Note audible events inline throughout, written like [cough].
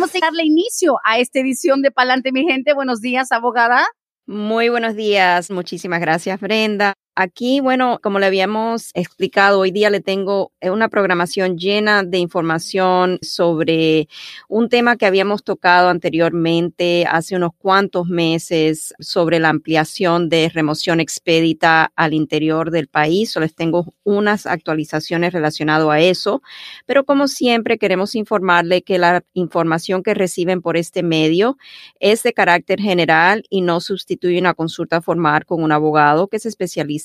Vamos a darle inicio a esta edición de Pa'lante mi gente. Buenos días, abogada. Muy buenos días. Muchísimas gracias, Brenda. Aquí, bueno, como le habíamos explicado, hoy día le tengo eh, una programación llena de información sobre un tema que habíamos tocado anteriormente hace unos cuantos meses sobre la ampliación de remoción expedita al interior del país. les tengo unas actualizaciones relacionadas a eso, pero como siempre queremos informarle que la información que reciben por este medio es de carácter general y no sustituye una consulta formal con un abogado que se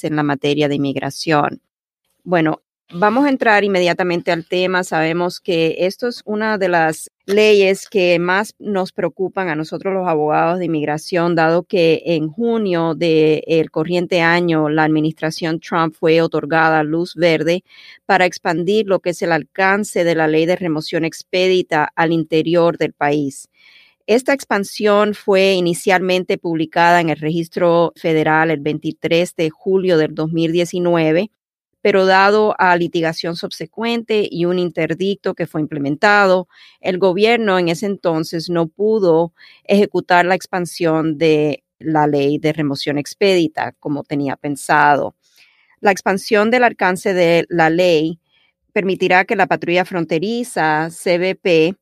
en la materia de inmigración. Bueno, vamos a entrar inmediatamente al tema. Sabemos que esto es una de las leyes que más nos preocupan a nosotros los abogados de inmigración, dado que en junio del corriente año la administración Trump fue otorgada luz verde para expandir lo que es el alcance de la ley de remoción expedita al interior del país. Esta expansión fue inicialmente publicada en el registro federal el 23 de julio del 2019, pero dado a litigación subsecuente y un interdicto que fue implementado, el gobierno en ese entonces no pudo ejecutar la expansión de la ley de remoción expedita como tenía pensado. La expansión del alcance de la ley permitirá que la patrulla fronteriza, CBP,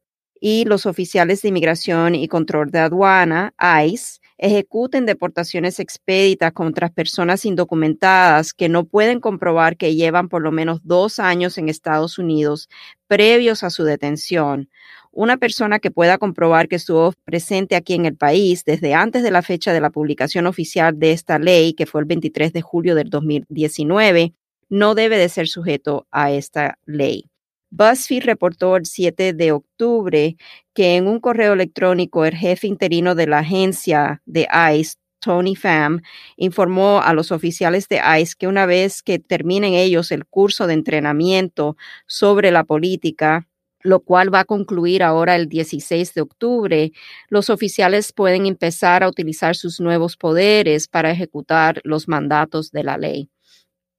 y los oficiales de inmigración y control de aduana, ICE, ejecuten deportaciones expeditas contra personas indocumentadas que no pueden comprobar que llevan por lo menos dos años en Estados Unidos previos a su detención. Una persona que pueda comprobar que estuvo presente aquí en el país desde antes de la fecha de la publicación oficial de esta ley, que fue el 23 de julio del 2019, no debe de ser sujeto a esta ley. BuzzFeed reportó el 7 de octubre que en un correo electrónico el jefe interino de la agencia de ICE, Tony Pham, informó a los oficiales de ICE que una vez que terminen ellos el curso de entrenamiento sobre la política, lo cual va a concluir ahora el 16 de octubre, los oficiales pueden empezar a utilizar sus nuevos poderes para ejecutar los mandatos de la ley.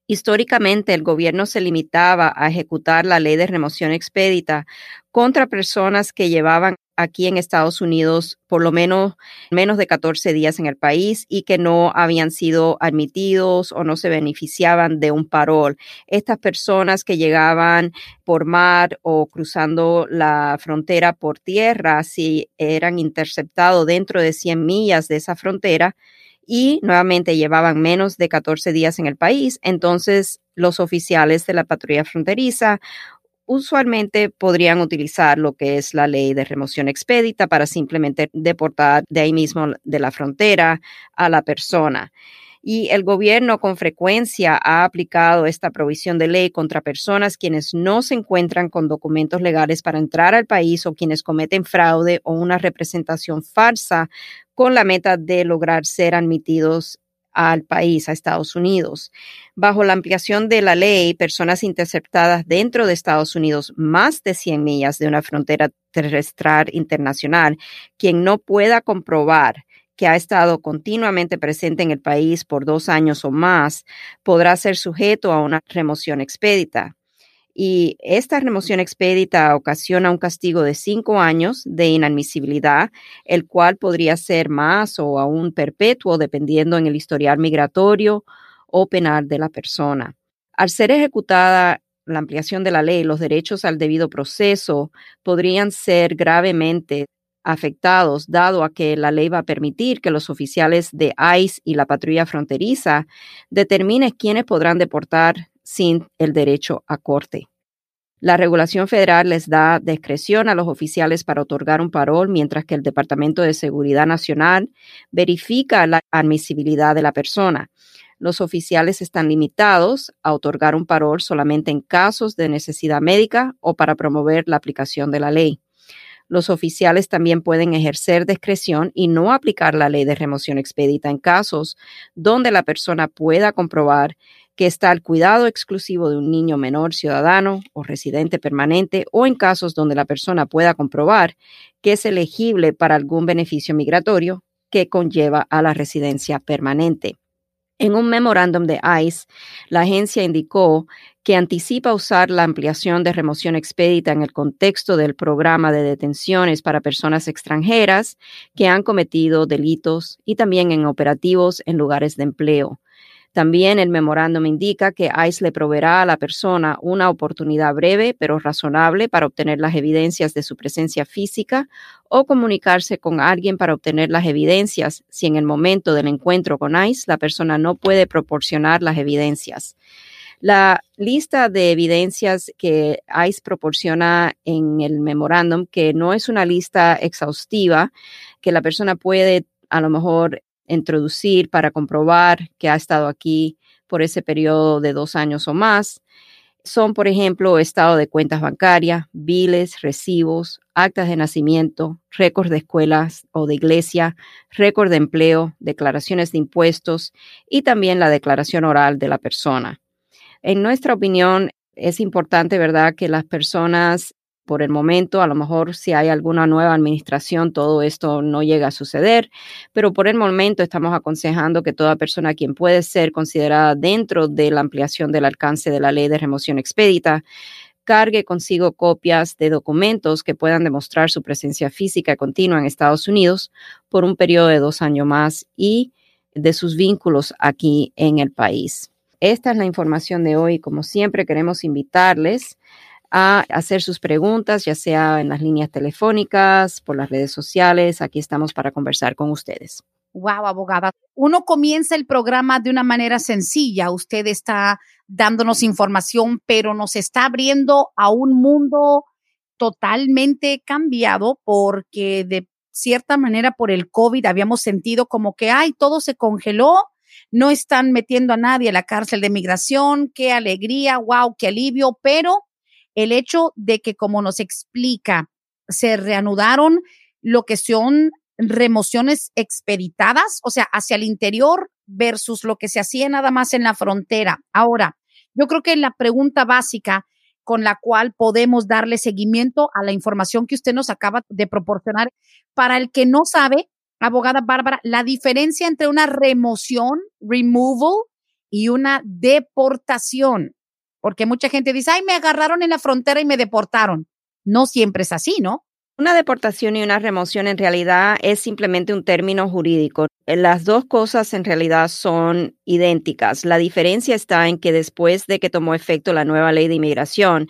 Históricamente, el gobierno se limitaba a ejecutar la ley de remoción expedita contra personas que llevaban aquí en Estados Unidos por lo menos menos de 14 días en el país y que no habían sido admitidos o no se beneficiaban de un parol. Estas personas que llegaban por mar o cruzando la frontera por tierra, si eran interceptados dentro de 100 millas de esa frontera, y nuevamente llevaban menos de 14 días en el país, entonces los oficiales de la patrulla fronteriza usualmente podrían utilizar lo que es la ley de remoción expedita para simplemente deportar de ahí mismo de la frontera a la persona. Y el gobierno con frecuencia ha aplicado esta provisión de ley contra personas quienes no se encuentran con documentos legales para entrar al país o quienes cometen fraude o una representación falsa con la meta de lograr ser admitidos al país, a Estados Unidos. Bajo la ampliación de la ley, personas interceptadas dentro de Estados Unidos más de 100 millas de una frontera terrestre internacional, quien no pueda comprobar que ha estado continuamente presente en el país por dos años o más, podrá ser sujeto a una remoción expedita y esta remoción expedita ocasiona un castigo de cinco años de inadmisibilidad, el cual podría ser más o aún perpetuo dependiendo en el historial migratorio o penal de la persona. Al ser ejecutada la ampliación de la ley, los derechos al debido proceso podrían ser gravemente afectados, dado a que la ley va a permitir que los oficiales de ICE y la patrulla fronteriza determinen quiénes podrán deportar sin el derecho a corte. La regulación federal les da discreción a los oficiales para otorgar un parol, mientras que el Departamento de Seguridad Nacional verifica la admisibilidad de la persona. Los oficiales están limitados a otorgar un parol solamente en casos de necesidad médica o para promover la aplicación de la ley. Los oficiales también pueden ejercer discreción y no aplicar la ley de remoción expedita en casos donde la persona pueda comprobar que está al cuidado exclusivo de un niño menor ciudadano o residente permanente o en casos donde la persona pueda comprobar que es elegible para algún beneficio migratorio que conlleva a la residencia permanente. En un memorándum de ICE, la agencia indicó que anticipa usar la ampliación de remoción expedita en el contexto del programa de detenciones para personas extranjeras que han cometido delitos y también en operativos en lugares de empleo. También el memorándum indica que ICE le proveerá a la persona una oportunidad breve pero razonable para obtener las evidencias de su presencia física o comunicarse con alguien para obtener las evidencias si en el momento del encuentro con ICE la persona no puede proporcionar las evidencias. La lista de evidencias que ICE proporciona en el memorándum, que no es una lista exhaustiva, que la persona puede a lo mejor introducir para comprobar que ha estado aquí por ese periodo de dos años o más. Son, por ejemplo, estado de cuentas bancarias, biles, recibos, actas de nacimiento, récords de escuelas o de iglesia, récord de empleo, declaraciones de impuestos y también la declaración oral de la persona. En nuestra opinión, es importante, ¿verdad?, que las personas por el momento, a lo mejor si hay alguna nueva administración, todo esto no llega a suceder, pero por el momento estamos aconsejando que toda persona quien puede ser considerada dentro de la ampliación del alcance de la ley de remoción expedita, cargue consigo copias de documentos que puedan demostrar su presencia física continua en Estados Unidos por un periodo de dos años más y de sus vínculos aquí en el país. Esta es la información de hoy. Como siempre, queremos invitarles a hacer sus preguntas, ya sea en las líneas telefónicas, por las redes sociales. Aquí estamos para conversar con ustedes. Wow, abogada. Uno comienza el programa de una manera sencilla. Usted está dándonos información, pero nos está abriendo a un mundo totalmente cambiado porque de cierta manera por el COVID habíamos sentido como que, ay, todo se congeló, no están metiendo a nadie a la cárcel de migración, qué alegría, wow, qué alivio, pero el hecho de que, como nos explica, se reanudaron lo que son remociones expeditadas, o sea, hacia el interior versus lo que se hacía nada más en la frontera. Ahora, yo creo que la pregunta básica con la cual podemos darle seguimiento a la información que usted nos acaba de proporcionar, para el que no sabe, abogada Bárbara, la diferencia entre una remoción, removal, y una deportación. Porque mucha gente dice, ay, me agarraron en la frontera y me deportaron. No siempre es así, ¿no? Una deportación y una remoción en realidad es simplemente un término jurídico. Las dos cosas en realidad son idénticas. La diferencia está en que después de que tomó efecto la nueva ley de inmigración,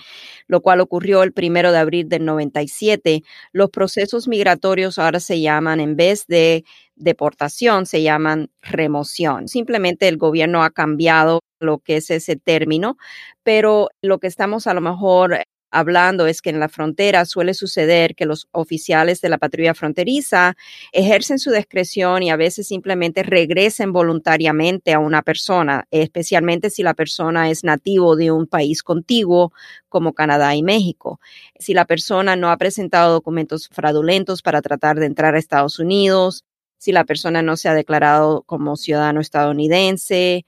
lo cual ocurrió el primero de abril del 97, los procesos migratorios ahora se llaman, en vez de deportación, se llaman remoción. Simplemente el gobierno ha cambiado lo que es ese término, pero lo que estamos a lo mejor hablando es que en la frontera suele suceder que los oficiales de la patrulla fronteriza ejercen su discreción y a veces simplemente regresen voluntariamente a una persona, especialmente si la persona es nativo de un país contiguo como Canadá y México. Si la persona no ha presentado documentos fraudulentos para tratar de entrar a Estados Unidos, si la persona no se ha declarado como ciudadano estadounidense,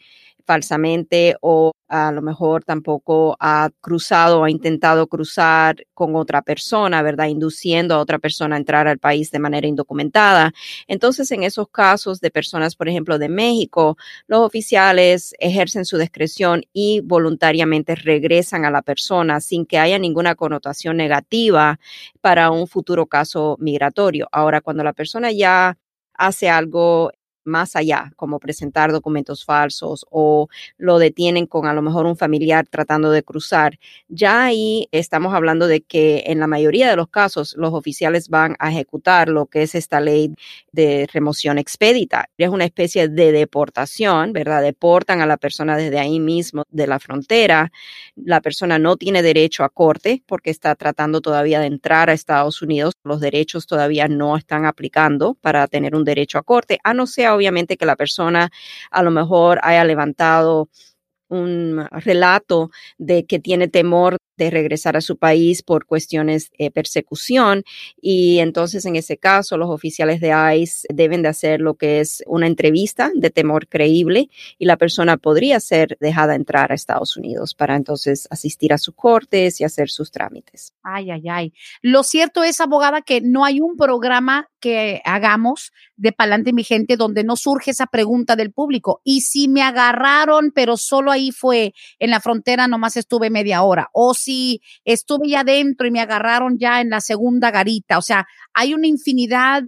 falsamente o a lo mejor tampoco ha cruzado o ha intentado cruzar con otra persona, ¿verdad? Induciendo a otra persona a entrar al país de manera indocumentada. Entonces, en esos casos de personas, por ejemplo, de México, los oficiales ejercen su discreción y voluntariamente regresan a la persona sin que haya ninguna connotación negativa para un futuro caso migratorio. Ahora, cuando la persona ya hace algo más allá, como presentar documentos falsos o lo detienen con a lo mejor un familiar tratando de cruzar. Ya ahí estamos hablando de que en la mayoría de los casos los oficiales van a ejecutar lo que es esta ley de remoción expedita. Es una especie de deportación, ¿verdad? Deportan a la persona desde ahí mismo de la frontera. La persona no tiene derecho a corte porque está tratando todavía de entrar a Estados Unidos. Los derechos todavía no están aplicando para tener un derecho a corte, a no ser obviamente que la persona a lo mejor haya levantado un relato de que tiene temor de regresar a su país por cuestiones de persecución y entonces en ese caso los oficiales de ICE deben de hacer lo que es una entrevista de temor creíble y la persona podría ser dejada entrar a Estados Unidos para entonces asistir a sus cortes y hacer sus trámites. Ay, ay, ay. Lo cierto es, abogada, que no hay un programa que hagamos de Palante Mi Gente donde no surge esa pregunta del público. Y si me agarraron, pero solo ahí fue en la frontera, nomás estuve media hora. O si estuve ya adentro y me agarraron ya en la segunda garita. O sea, hay una infinidad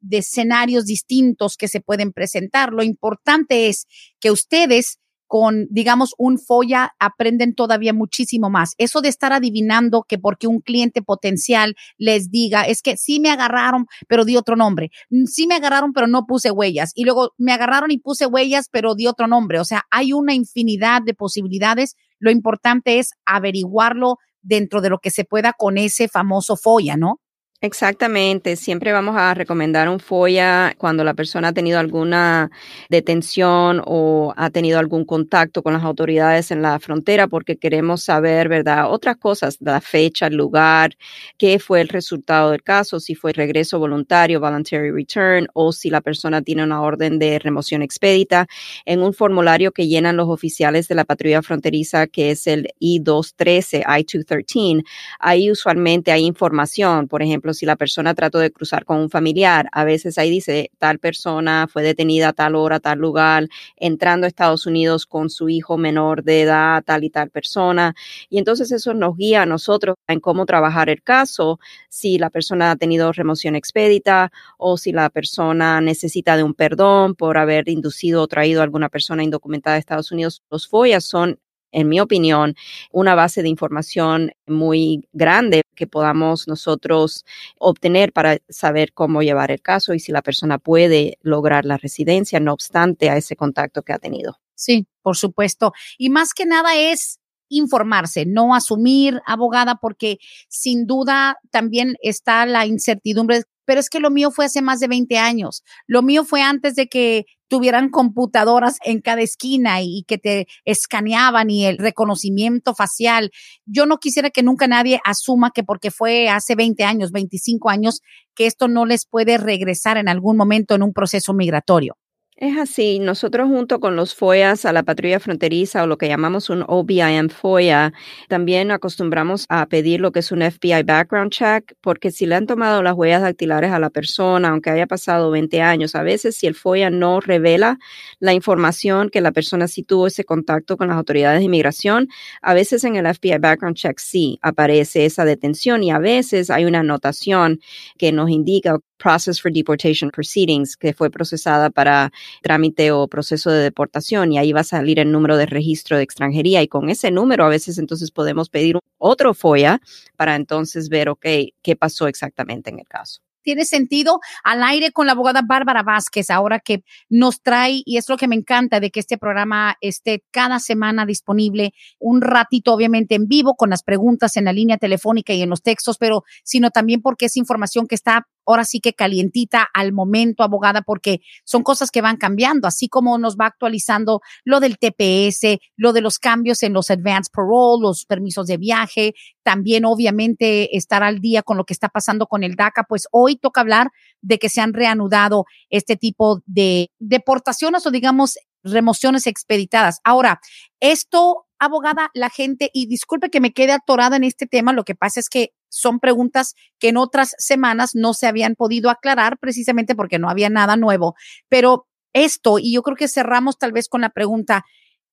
de escenarios distintos que se pueden presentar. Lo importante es que ustedes con, digamos, un folla aprenden todavía muchísimo más. Eso de estar adivinando que porque un cliente potencial les diga, es que sí me agarraron, pero di otro nombre. Sí me agarraron, pero no puse huellas. Y luego me agarraron y puse huellas, pero di otro nombre. O sea, hay una infinidad de posibilidades. Lo importante es averiguarlo dentro de lo que se pueda con ese famoso folla, ¿no? Exactamente, siempre vamos a recomendar un FOIA cuando la persona ha tenido alguna detención o ha tenido algún contacto con las autoridades en la frontera porque queremos saber, ¿verdad? Otras cosas, la fecha, el lugar, qué fue el resultado del caso, si fue regreso voluntario, voluntary return, o si la persona tiene una orden de remoción expedita. En un formulario que llenan los oficiales de la patrulla fronteriza, que es el I-213, I-213, ahí usualmente hay información, por ejemplo, si la persona trató de cruzar con un familiar, a veces ahí dice tal persona fue detenida a tal hora, tal lugar, entrando a Estados Unidos con su hijo menor de edad, tal y tal persona. Y entonces eso nos guía a nosotros en cómo trabajar el caso, si la persona ha tenido remoción expedita o si la persona necesita de un perdón por haber inducido o traído a alguna persona indocumentada a Estados Unidos. Los FOIA son en mi opinión, una base de información muy grande que podamos nosotros obtener para saber cómo llevar el caso y si la persona puede lograr la residencia, no obstante a ese contacto que ha tenido. Sí, por supuesto. Y más que nada es informarse, no asumir abogada, porque sin duda también está la incertidumbre pero es que lo mío fue hace más de 20 años. Lo mío fue antes de que tuvieran computadoras en cada esquina y, que te escaneaban y el reconocimiento facial. Yo no quisiera que nunca nadie asuma que porque fue hace 20 años, 25 años, que esto no les puede regresar en algún momento en un proceso migratorio. Es así, nosotros junto con los FOIAs a la patrulla fronteriza o lo que llamamos un OBIM FOIA, también acostumbramos a pedir lo que es un FBI background check, porque si le han tomado las huellas dactilares a la persona, aunque haya pasado 20 años, a veces si el FOIA no revela la información que la persona sí tuvo ese contacto con las autoridades de inmigración, a veces en el FBI background check sí aparece esa detención y a veces hay una anotación que nos indica Process for Deportation Proceedings, que fue procesada para trámite o proceso de deportación y ahí va a salir el número de registro de extranjería y con ese número a veces entonces podemos pedir otro FOIA para entonces ver, ok, qué pasó exactamente en el caso. Tiene sentido. Al aire con la abogada Bárbara Vázquez, ahora que nos trae, y es lo que me encanta de que este programa esté cada semana disponible, un ratito obviamente en vivo con las preguntas en la línea telefónica y en los textos, pero sino también porque es información que está ahora sí que calientita al momento, abogada, porque son cosas que van cambiando, así como nos va actualizando lo del TPS, lo de los cambios en los advance parole, los permisos de viaje, también obviamente estar al día con lo que está pasando con el DACA, pues hoy toca hablar de que se han reanudado este tipo de deportaciones o digamos remociones expeditadas. Ahora, esto abogada, la gente, y disculpe que me quede atorada en este tema, lo que pasa es que son preguntas que en otras semanas no se habían podido aclarar precisamente porque no había nada nuevo. Pero esto, y yo creo que cerramos tal vez con la pregunta,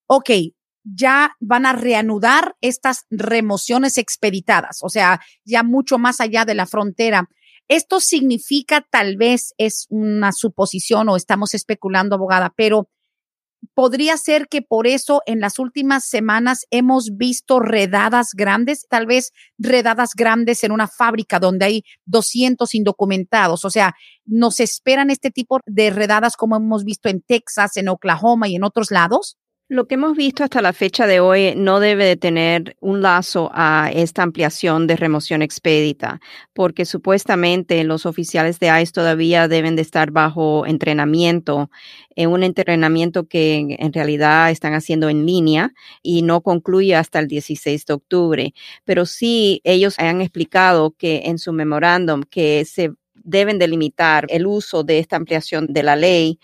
ok, ya van a reanudar estas remociones expeditadas, o sea, ya mucho más allá de la frontera. Esto significa, tal vez es una suposición o estamos especulando, abogada, pero podría ser que por eso en las últimas semanas hemos visto redadas grandes, tal vez redadas grandes en una fábrica donde hay 200 indocumentados. O sea, nos esperan este tipo de redadas como hemos visto en Texas, en Oklahoma y en otros lados. Lo que hemos visto hasta la fecha de hoy no debe de tener un lazo a esta ampliación de remoción expedita, porque supuestamente los oficiales de ICE todavía deben de estar bajo entrenamiento, en un entrenamiento que en realidad están haciendo en línea y no concluye hasta el 16 de octubre. Pero sí, ellos han explicado que en su memorándum que se deben delimitar el uso de esta ampliación de la ley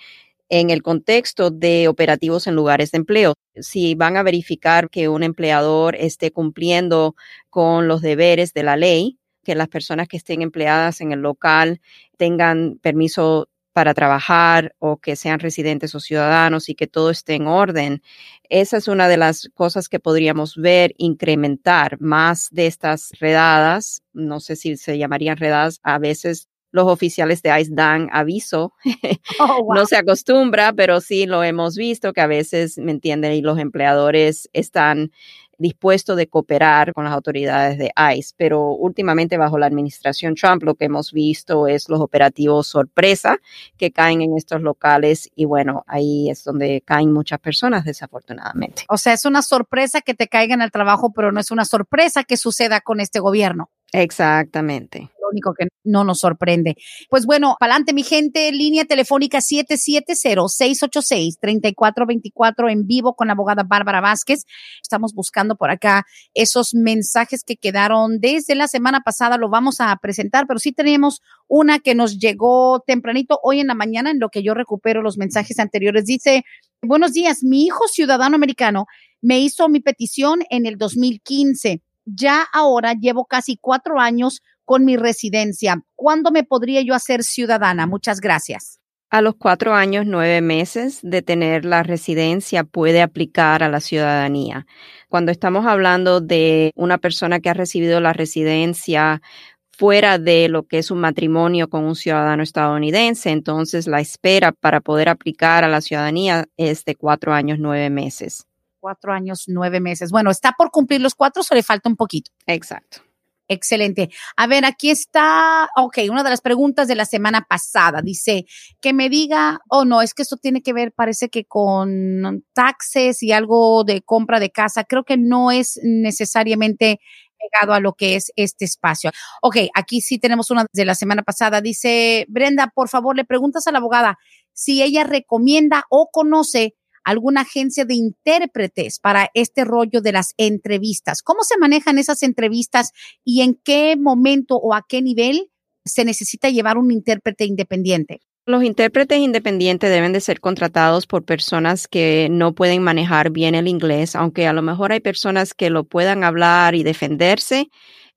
en el contexto de operativos en lugares de empleo. Si van a verificar que un empleador esté cumpliendo con los deberes de la ley, que las personas que estén empleadas en el local tengan permiso para trabajar o que sean residentes o ciudadanos y que todo esté en orden. Esa es una de las cosas que podríamos ver incrementar más de estas redadas. No sé si se llamarían redadas. A veces los oficiales de ICE dan aviso. [laughs] Oh, no se acostumbra, pero sí lo hemos visto que a veces, ¿me entienden? Y los empleadores están dispuestos de cooperar con las autoridades de ICE, pero últimamente bajo la administración Trump lo que hemos visto es los operativos sorpresa que caen en estos locales y bueno, ahí es donde caen muchas personas desafortunadamente. O sea, es una sorpresa que te caigan al trabajo, pero no es una sorpresa que suceda con este gobierno. Exactamente único que no nos sorprende. Pues bueno, adelante mi gente, línea telefónica 770-686-3424 en vivo con la abogada Bárbara Vázquez. Estamos buscando por acá esos mensajes que quedaron desde la semana pasada, lo vamos a presentar, pero sí tenemos una que nos llegó tempranito hoy en la mañana en lo que yo recupero los mensajes anteriores. Dice, buenos días, mi hijo ciudadano americano me hizo mi petición en el 2015 ya ahora llevo casi cuatro años con mi residencia. ¿Cuándo me podría yo hacer ciudadana? Muchas gracias. A los cuatro años, nueve meses de tener la residencia puede aplicar a la ciudadanía. Cuando estamos hablando de una persona que ha recibido la residencia fuera de lo que es un matrimonio con un ciudadano estadounidense, entonces la espera para poder aplicar a la ciudadanía es de cuatro años, nueve meses. Cuatro años, nueve meses. Bueno, está por cumplir los cuatro, o le falta un poquito. Exacto. Excelente. A ver, aquí está, ok, una de las preguntas de la semana pasada. Dice que me diga, oh no, es que esto tiene que ver, parece que con taxes y algo de compra de casa. Creo que no es necesariamente pegado a lo que es este espacio. Ok, aquí sí tenemos una de la semana pasada. Dice, Brenda, por favor, le preguntas a la abogada si ella recomienda o conoce alguna agencia de intérpretes para este rollo de las entrevistas. ¿Cómo se manejan esas entrevistas y en qué momento o a qué nivel se necesita llevar un intérprete independiente? Los intérpretes independientes deben de ser contratados por personas que no pueden manejar bien el inglés, aunque a lo mejor hay personas que lo puedan hablar y defenderse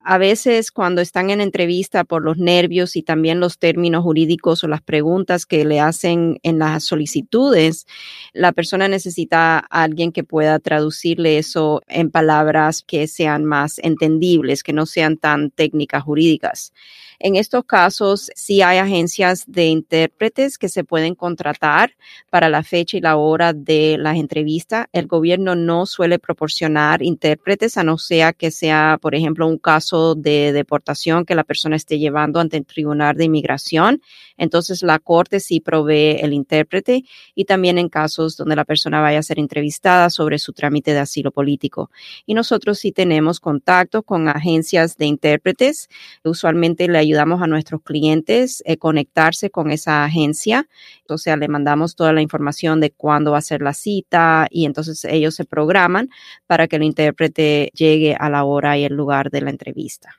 a veces cuando están en entrevista por los nervios y también los términos jurídicos o las preguntas que le hacen en las solicitudes, la persona necesita a alguien que pueda traducirle eso en palabras que sean más entendibles, que no sean tan técnicas jurídicas. En estos casos, sí hay agencias de intérpretes que se pueden contratar para la fecha y la hora de las entrevistas. El gobierno no suele proporcionar intérpretes a no ser que sea, por ejemplo, un caso de deportación que la persona esté llevando ante el Tribunal de Inmigración. Entonces, la Corte sí provee el intérprete y también en casos donde la persona vaya a ser entrevistada sobre su trámite de asilo político. Y nosotros sí tenemos contacto con agencias de intérpretes. Usualmente le ayudamos a nuestros clientes a conectarse con esa agencia. O sea, le mandamos toda la información de cuándo va a ser la cita y entonces ellos se programan para que el intérprete llegue a la hora y el lugar de la entrevista.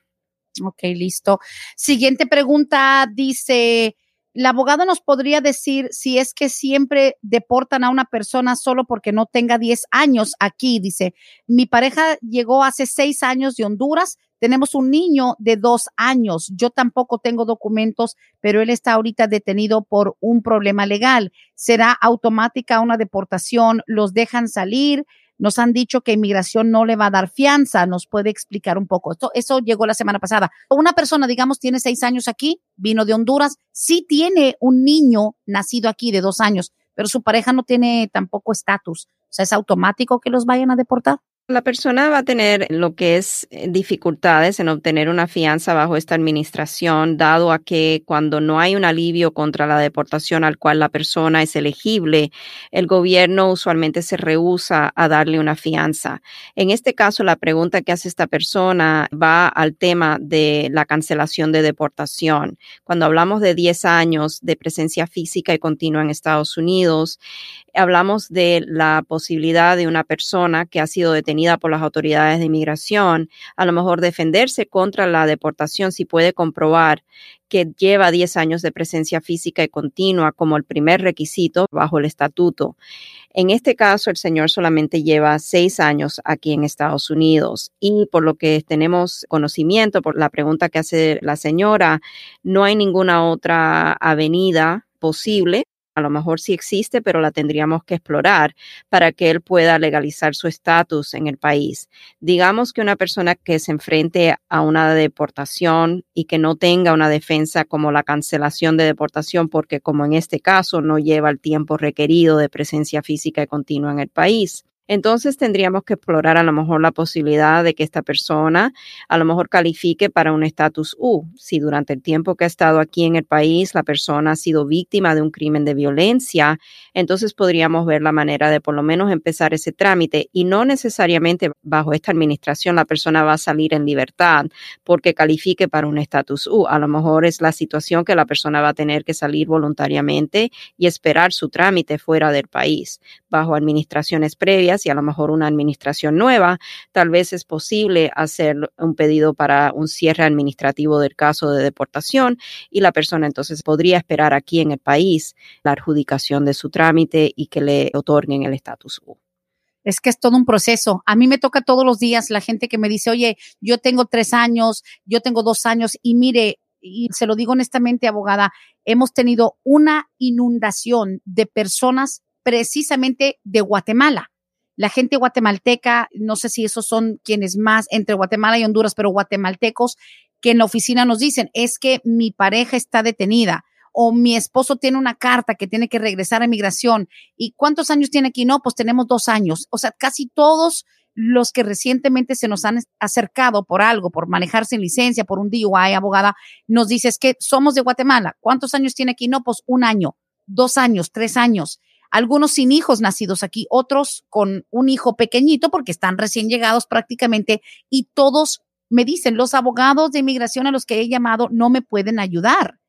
Ok, listo. Siguiente pregunta dice, ¿la abogada nos podría decir si es que siempre deportan a una persona solo porque no tenga 10 años aquí? Dice, mi pareja llegó hace 6 años de Honduras, tenemos un niño de 2 años, yo tampoco tengo documentos, pero él está ahorita detenido por un problema legal. ¿Será automática una deportación? ¿Los dejan salir? Nos han dicho que inmigración no le va a dar fianza. ¿Nos puede explicar un poco? Esto, eso llegó la semana pasada. Una persona, digamos, tiene seis años aquí, vino de Honduras, sí tiene un niño nacido aquí de dos años, pero su pareja no tiene tampoco estatus. O sea, ¿es automático que los vayan a deportar? La persona va a tener lo que es eh, dificultades en obtener una fianza bajo esta administración, dado a que cuando no hay un alivio contra la deportación al cual la persona es elegible, el gobierno usualmente se rehúsa a darle una fianza. En este caso, la pregunta que hace esta persona va al tema de la cancelación de deportación. Cuando hablamos de 10 años de presencia física y continua en Estados Unidos, hablamos de la posibilidad de una persona que ha sido detenida por las autoridades de inmigración, a lo mejor defenderse contra la deportación si puede comprobar que lleva 10 años de presencia física y continua como el primer requisito bajo el estatuto. En este caso, el señor solamente lleva seis años aquí en Estados Unidos y por lo que tenemos conocimiento, por la pregunta que hace la señora, no hay ninguna otra avenida posible a lo mejor sí existe, pero la tendríamos que explorar para que él pueda legalizar su estatus en el país. Digamos que una persona que se enfrente a una deportación y que no tenga una defensa como la cancelación de deportación, porque como en este caso no lleva el tiempo requerido de presencia física y continua en el país, entonces tendríamos que explorar a lo mejor la posibilidad de que esta persona a lo mejor califique para un estatus U. Si durante el tiempo que ha estado aquí en el país la persona ha sido víctima de un crimen de violencia, entonces podríamos ver la manera de por lo menos empezar ese trámite y no necesariamente bajo esta administración la persona va a salir en libertad porque califique para un estatus U. A lo mejor es la situación que la persona va a tener que salir voluntariamente y esperar su trámite fuera del país bajo administraciones previas y a lo mejor una administración nueva, tal vez es posible hacer un pedido para un cierre administrativo del caso de deportación y la persona entonces podría esperar aquí en el país la adjudicación de su trámite y que le otorguen el estatus U. Es que es todo un proceso. A mí me toca todos los días la gente que me dice, oye, yo tengo tres años, yo tengo dos años y mire, y se lo digo honestamente, abogada, hemos tenido una inundación de personas precisamente de Guatemala la gente guatemalteca, no sé si esos son quienes más entre Guatemala y Honduras, pero guatemaltecos, que en la oficina nos dicen, es que mi pareja está detenida o mi esposo tiene una carta que tiene que regresar a migración. ¿Y cuántos años tiene aquí? No, pues tenemos dos años. O sea, casi todos los que recientemente se nos han acercado por algo, por manejar sin licencia, por un DUI, abogada, nos dice es que somos de Guatemala. ¿Cuántos años tiene aquí? No, pues un año, dos años, tres años algunos sin hijos nacidos aquí, otros con un hijo pequeñito porque están recién llegados prácticamente y todos me dicen, los abogados de inmigración a los que he llamado no me pueden ayudar.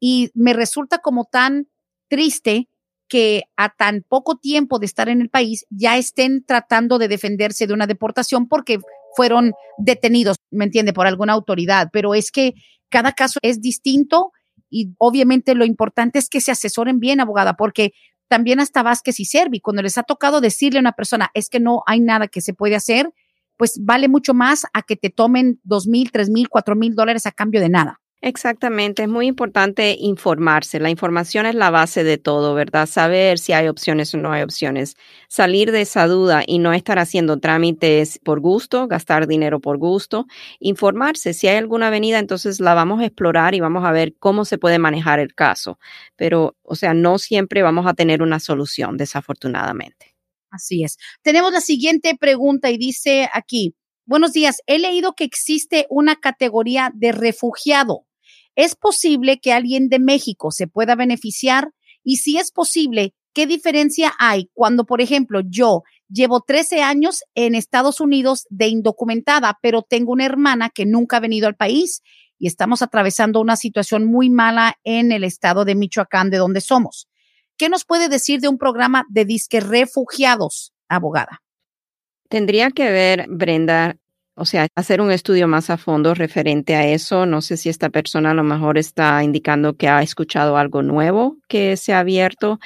Y me resulta como tan triste que a tan poco tiempo de estar en el país ya estén tratando de defenderse de una deportación porque fueron detenidos, ¿me entiende?, por alguna autoridad. Pero es que cada caso es distinto y obviamente lo importante es que se asesoren bien, abogada, porque también hasta Vázquez y Servi, cuando les ha tocado decirle a una persona, es que no hay nada que se puede hacer, pues vale mucho más a que te tomen dos mil, tres mil, cuatro mil dólares a cambio de nada. Exactamente, es muy importante informarse. La información es la base de todo, ¿verdad? Saber si hay opciones o no hay opciones. Salir de esa duda y no estar haciendo trámites por gusto, gastar dinero por gusto. Informarse, si hay alguna avenida, entonces la vamos a explorar y vamos a ver cómo se puede manejar el caso. Pero, o sea, no siempre vamos a tener una solución, desafortunadamente. Así es. Tenemos la siguiente pregunta y dice aquí, buenos días, he leído que existe una categoría de refugiado ¿Es posible que alguien de México se pueda beneficiar? Y si es posible, ¿qué diferencia hay cuando, por ejemplo, yo llevo 13 años en Estados Unidos de indocumentada, pero tengo una hermana que nunca ha venido al país y estamos atravesando una situación muy mala en el estado de Michoacán, de donde somos? ¿Qué nos puede decir de un programa de disque refugiados, abogada? Tendría que ver, Brenda, o sea, hacer un estudio más a fondo referente a eso. No sé si esta persona a lo mejor está indicando que ha escuchado algo nuevo que se ha abierto.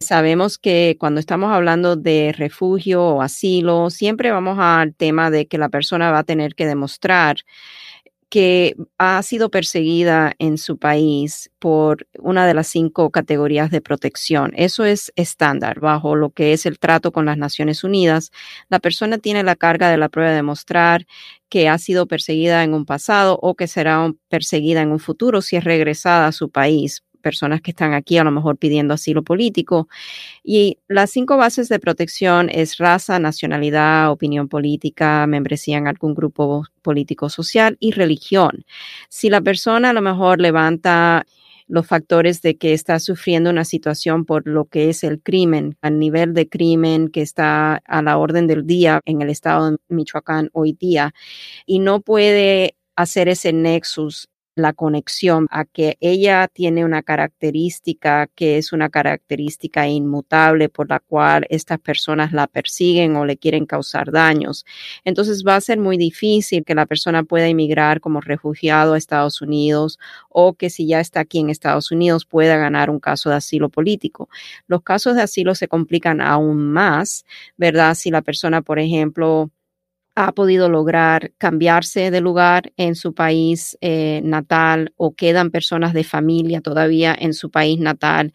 Sabemos que cuando estamos hablando de refugio o asilo, siempre vamos al tema de que la persona va a tener que demostrar que ha sido perseguida en su país por una de las cinco categorías de protección. Eso es estándar bajo lo que es el trato con las Naciones Unidas. La persona tiene la carga de la prueba de demostrar que ha sido perseguida en un pasado o que será perseguida en un futuro si es regresada a su país personas que están aquí a lo mejor pidiendo asilo político. Y las cinco bases de protección es raza, nacionalidad, opinión política, membresía en algún grupo político social y religión. Si la persona a lo mejor levanta los factores de que está sufriendo una situación por lo que es el crimen, al nivel de crimen que está a la orden del día en el estado de Michoacán hoy día y no puede hacer ese nexus la conexión a que ella tiene una característica que es una característica inmutable por la cual estas personas la persiguen o le quieren causar daños. Entonces va a ser muy difícil que la persona pueda emigrar como refugiado a Estados Unidos o que si ya está aquí en Estados Unidos pueda ganar un caso de asilo político. Los casos de asilo se complican aún más, ¿verdad? Si la persona, por ejemplo, ha podido lograr cambiarse de lugar en su país eh, natal o quedan personas de familia todavía en su país natal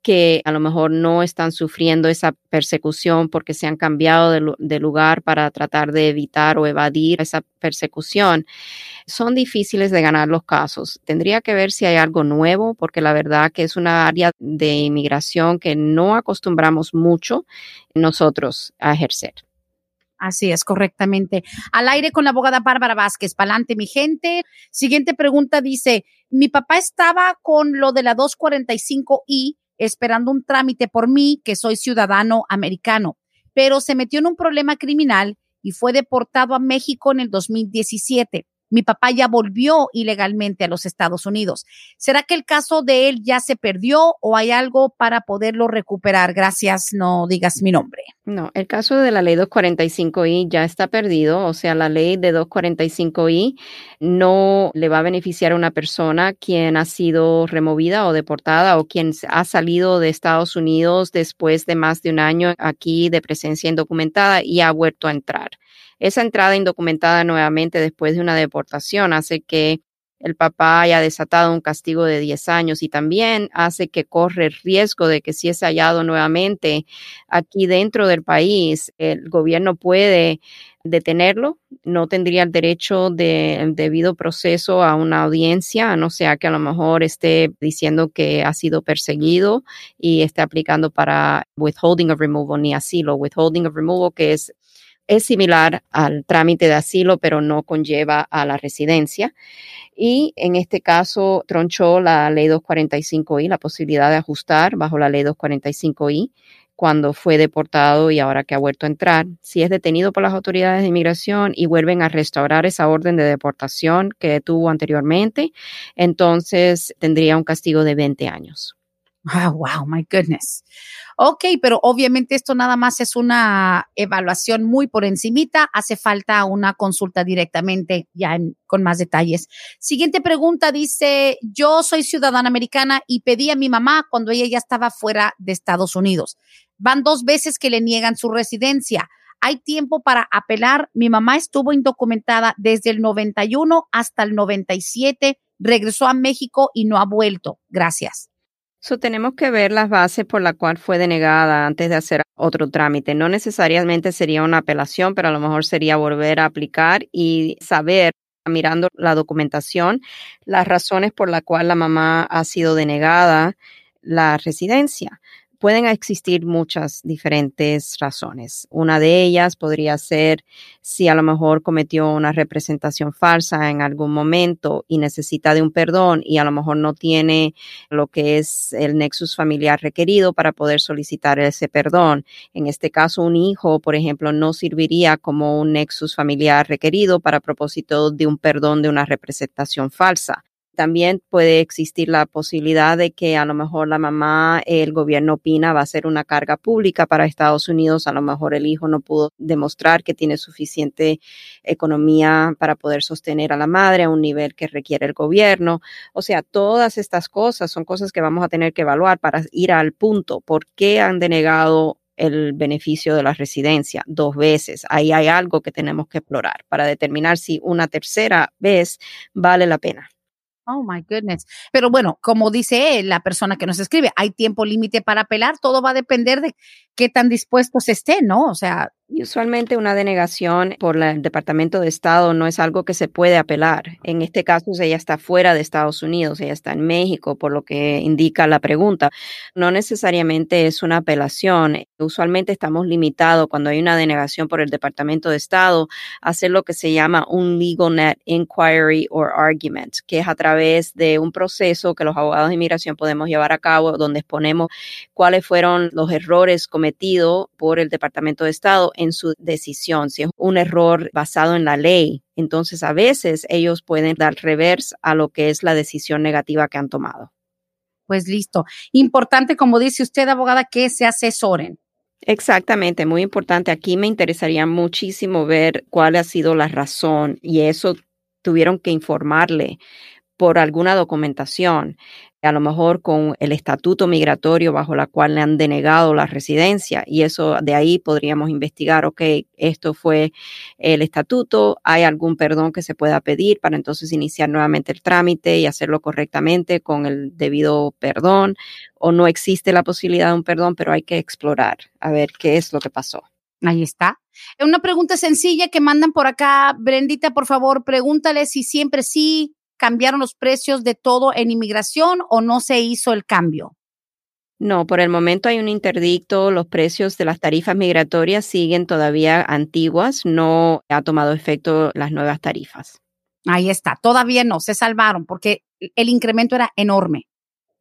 que a lo mejor no están sufriendo esa persecución porque se han cambiado de, de lugar para tratar de evitar o evadir esa persecución. Son difíciles de ganar los casos. Tendría que ver si hay algo nuevo porque la verdad que es una área de inmigración que no acostumbramos mucho nosotros a ejercer. Así es, correctamente. Al aire con la abogada Bárbara Vázquez. Palante, mi gente. Siguiente pregunta dice, mi papá estaba con lo de la 245I esperando un trámite por mí, que soy ciudadano americano, pero se metió en un problema criminal y fue deportado a México en el 2017. Mi papá ya volvió ilegalmente a los Estados Unidos. ¿Será que el caso de él ya se perdió o hay algo para poderlo recuperar? Gracias, no digas mi nombre. No, el caso de la ley 245i ya está perdido, o sea, la ley de 245i no le va a beneficiar a una persona quien ha sido removida o deportada o quien ha salido de Estados Unidos después de más de un año aquí de presencia indocumentada y ha vuelto a entrar. Esa entrada indocumentada nuevamente después de una deportación hace que el papá haya desatado un castigo de 10 años y también hace que corre el riesgo de que si es hallado nuevamente aquí dentro del país, el gobierno puede detenerlo, no tendría el derecho de debido proceso a una audiencia, no sea que a lo mejor esté diciendo que ha sido perseguido y esté aplicando para withholding of removal ni asilo, withholding of removal que es es similar al trámite de asilo, pero no conlleva a la residencia. Y en este caso tronchó la ley 245i, la posibilidad de ajustar bajo la ley 245i cuando fue deportado y ahora que ha vuelto a entrar. Si es detenido por las autoridades de inmigración y vuelven a restaurar esa orden de deportación que tuvo anteriormente, entonces tendría un castigo de 20 años. Ah, wow, my goodness. Ok, pero obviamente esto nada más es una evaluación muy por encimita. Hace falta una consulta directamente ya con más detalles. Siguiente pregunta dice, yo soy ciudadana americana y pedí a mi mamá cuando ella ya estaba fuera de Estados Unidos. Van dos veces que le niegan su residencia. Hay tiempo para apelar. Mi mamá estuvo indocumentada desde el 91 hasta el 97. Regresó a México y no ha vuelto. Gracias tenemos que ver las bases por la cual fue denegada antes de hacer otro trámite. No necesariamente sería una apelación, pero a lo mejor sería volver a aplicar y saber mirando la documentación, las razones por las cuales la mamá ha sido denegada la residencia pueden existir muchas diferentes razones. Una de ellas podría ser si a lo mejor cometió una representación falsa en algún momento y necesita de un perdón y a lo mejor no tiene lo que es el nexus familiar requerido para poder solicitar ese perdón. En este caso, un hijo, por ejemplo, no serviría como un nexus familiar requerido para propósito de un perdón de una representación falsa. También puede existir la posibilidad de que a lo mejor la mamá, el gobierno opina, va a ser una carga pública para Estados Unidos. A lo mejor el hijo no pudo demostrar que tiene suficiente economía para poder sostener a la madre a un nivel que requiere el gobierno. O sea, todas estas cosas son cosas que vamos a tener que evaluar para ir al punto. ¿Por qué han denegado el beneficio de la residencia dos veces. Ahí hay algo que tenemos que explorar para determinar si una tercera vez vale la pena. Oh my goodness. Pero bueno, como dice la persona que nos escribe, hay tiempo límite para apelar, todo va a depender de qué tan dispuestos estén, ¿no? O sea, usualmente una denegación por el Departamento de Estado no es algo que se puede apelar. En este caso, ella está fuera de Estados Unidos, ella está en México, por lo que indica la pregunta. No necesariamente es una apelación. Usualmente estamos limitados cuando hay una denegación por el Departamento de Estado a hacer lo que se llama un legal net inquiry or argument, que es a través de un proceso que los abogados de inmigración podemos llevar a cabo donde exponemos cuáles fueron los errores cometidos por el Departamento de Estado en su decisión, si es un error basado en la ley. Entonces, a veces ellos pueden dar reverse a lo que es la decisión negativa que han tomado. Pues listo. Importante, como dice usted, abogada, que se asesoren. Exactamente, muy importante. Aquí me interesaría muchísimo ver cuál ha sido la razón y eso tuvieron que informarle por alguna documentación a lo mejor con el estatuto migratorio bajo la cual le han denegado la residencia y eso de ahí podríamos investigar, ok, esto fue el estatuto, hay algún perdón que se pueda pedir para entonces iniciar nuevamente el trámite y hacerlo correctamente con el debido perdón o no existe la posibilidad de un perdón, pero hay que explorar a ver qué es lo que pasó. Ahí está. Una pregunta sencilla que mandan por acá. Brendita, por favor, pregúntale si siempre sí cambiaron los precios de todo en inmigración o no se hizo el cambio? No, por el momento hay un interdicto. Los precios de las tarifas migratorias siguen todavía antiguas. No ha tomado efecto las nuevas tarifas. Ahí está. Todavía no, se salvaron porque el incremento era enorme.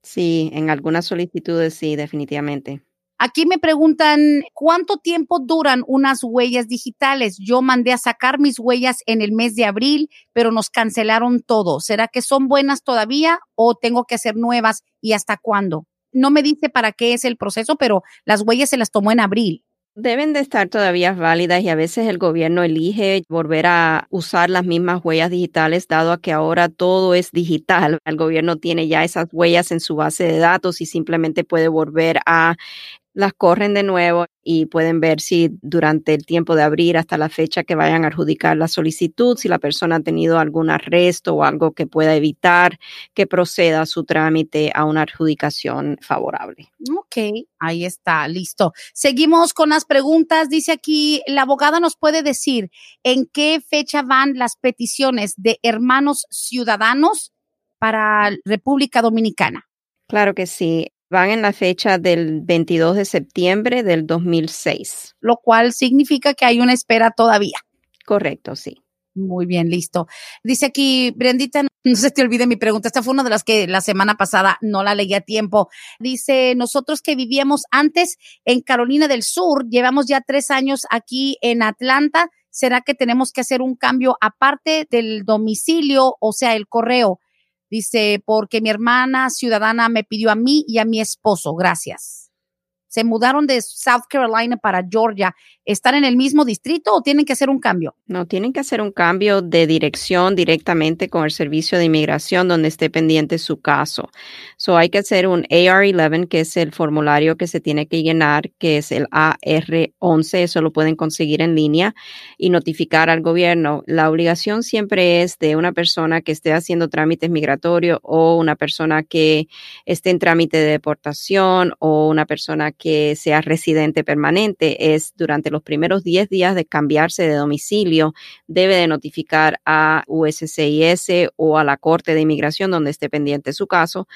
Sí, en algunas solicitudes sí, definitivamente. Aquí me preguntan cuánto tiempo duran unas huellas digitales. Yo mandé a sacar mis huellas en el mes de abril, pero nos cancelaron todo. ¿Será que son buenas todavía o tengo que hacer nuevas y hasta cuándo? No me dice para qué es el proceso, pero las huellas se las tomó en abril. Deben de estar todavía válidas y a veces el gobierno elige volver a usar las mismas huellas digitales, dado a que ahora todo es digital. El gobierno tiene ya esas huellas en su base de datos y simplemente puede volver a las corren de nuevo y pueden ver si durante el tiempo de abrir hasta la fecha que vayan a adjudicar la solicitud, si la persona ha tenido algún arresto o algo que pueda evitar que proceda su trámite a una adjudicación favorable. Ok, ahí está, listo. Seguimos con las preguntas. Dice aquí, la abogada nos puede decir en qué fecha van las peticiones de hermanos ciudadanos para República Dominicana. Claro que sí van en la fecha del 22 de septiembre del 2006. Lo cual significa que hay una espera todavía. Correcto, sí. Muy bien, listo. Dice aquí, Brendita, no se te olvide mi pregunta. Esta fue una de las que la semana pasada no la leí a tiempo. Dice, nosotros que vivíamos antes en Carolina del Sur, llevamos ya tres años aquí en Atlanta. ¿Será que tenemos que hacer un cambio aparte del domicilio, o sea, el correo? Dice, porque mi hermana ciudadana me pidió a mí y a mi esposo. Gracias se mudaron de South Carolina para Georgia, ¿están en el mismo distrito o tienen que hacer un cambio? No, tienen que hacer un cambio de dirección directamente con el servicio de inmigración donde esté pendiente su caso. So hay que hacer un AR11, que es el formulario que se tiene que llenar, que es el AR11, eso lo pueden conseguir en línea y notificar al gobierno. La obligación siempre es de una persona que esté haciendo trámites migratorios o una persona que esté en trámite de deportación o una persona que que sea residente permanente es durante los primeros 10 días de cambiarse de domicilio, debe de notificar a USCIS o a la Corte de Inmigración donde esté pendiente su caso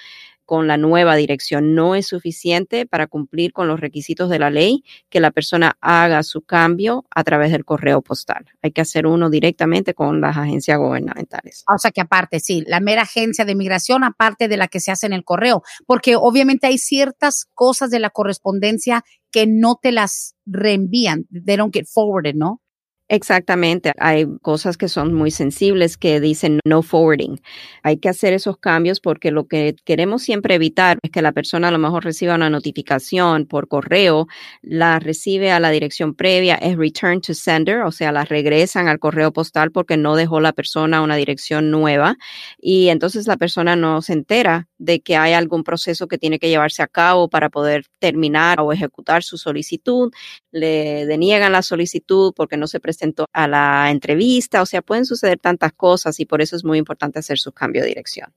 con la nueva dirección. No es suficiente para cumplir con los requisitos de la ley que la persona haga su cambio a través del correo postal. Hay que hacer uno directamente con las agencias gubernamentales. O sea que aparte, sí, la mera agencia de migración, aparte de la que se hace en el correo, porque obviamente hay ciertas cosas de la correspondencia que no te las reenvían, they don't get forwarded, ¿no? Exactamente. Hay cosas que son muy sensibles que dicen no forwarding. Hay que hacer esos cambios porque lo que queremos siempre evitar es que la persona a lo mejor reciba una notificación por correo, la recibe a la dirección previa, es return to sender, o sea, la regresan al correo postal porque no dejó la persona una dirección nueva y entonces la persona no se entera de que hay algún proceso que tiene que llevarse a cabo para poder terminar o ejecutar su solicitud, le deniegan la solicitud porque no se presenta a la entrevista, o sea, pueden suceder tantas cosas y por eso es muy importante hacer su cambio de dirección.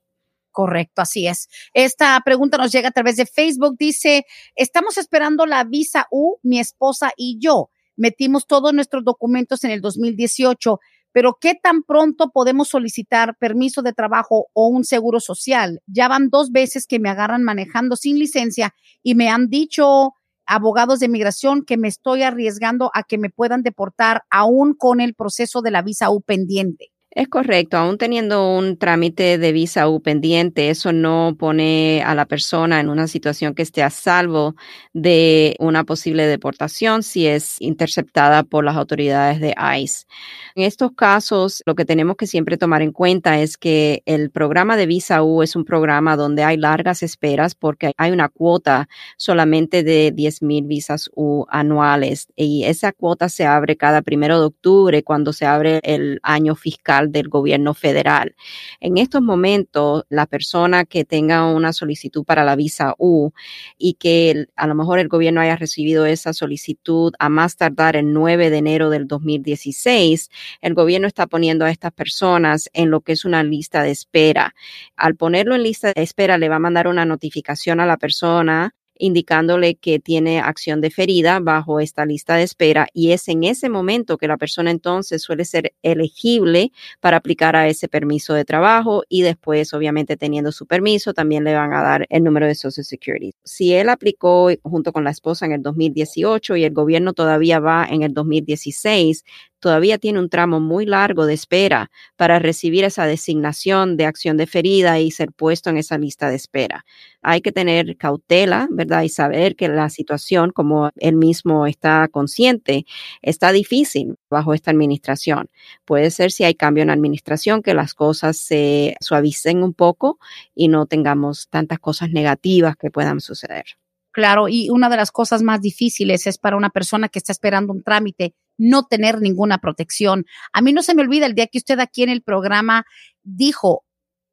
Correcto, así es. Esta pregunta nos llega a través de Facebook. Dice, estamos esperando la visa U, mi esposa y yo. metimos todos nuestros documentos en el 2018, pero ¿qué tan pronto podemos solicitar permiso de trabajo o un seguro social? Ya van dos veces que me agarran manejando sin licencia y me han dicho abogados de migración que me estoy arriesgando a que me puedan deportar aún con el proceso de la visa U pendiente. Es correcto, aún teniendo un trámite de visa U pendiente, eso no pone a la persona en una situación que esté a salvo de una posible deportación si es interceptada por las autoridades de ICE. En estos casos, lo que tenemos que siempre tomar en cuenta es que el programa de visa U es un programa donde hay largas esperas porque hay una cuota solamente de 10 mil visas U anuales y esa cuota se abre cada primero de octubre cuando se abre el año fiscal del gobierno federal. En estos momentos, la persona que tenga una solicitud para la visa U y que a lo mejor el gobierno haya recibido esa solicitud a más tardar el 9 de enero del 2016, el gobierno está poniendo a estas personas en lo que es una lista de espera. Al ponerlo en lista de espera, le va a mandar una notificación a la persona indicándole que tiene acción deferida bajo esta lista de espera y es en ese momento que la persona entonces suele ser elegible para aplicar a ese permiso de trabajo y después obviamente teniendo su permiso también le van a dar el número de Social Security. Si él aplicó junto con la esposa en el 2018 y el gobierno todavía va en el 2016, todavía tiene un tramo muy largo de espera para recibir esa designación de acción deferida y ser puesto en esa lista de espera. Hay que tener cautela, ¿verdad? Y saber que la situación, como él mismo está consciente, está difícil bajo esta administración. Puede ser si hay cambio en la administración que las cosas se suavicen un poco y no tengamos tantas cosas negativas que puedan suceder. Claro, y una de las cosas más difíciles es para una persona que está esperando un trámite no tener ninguna protección. A mí no se me olvida el día que usted aquí en el programa dijo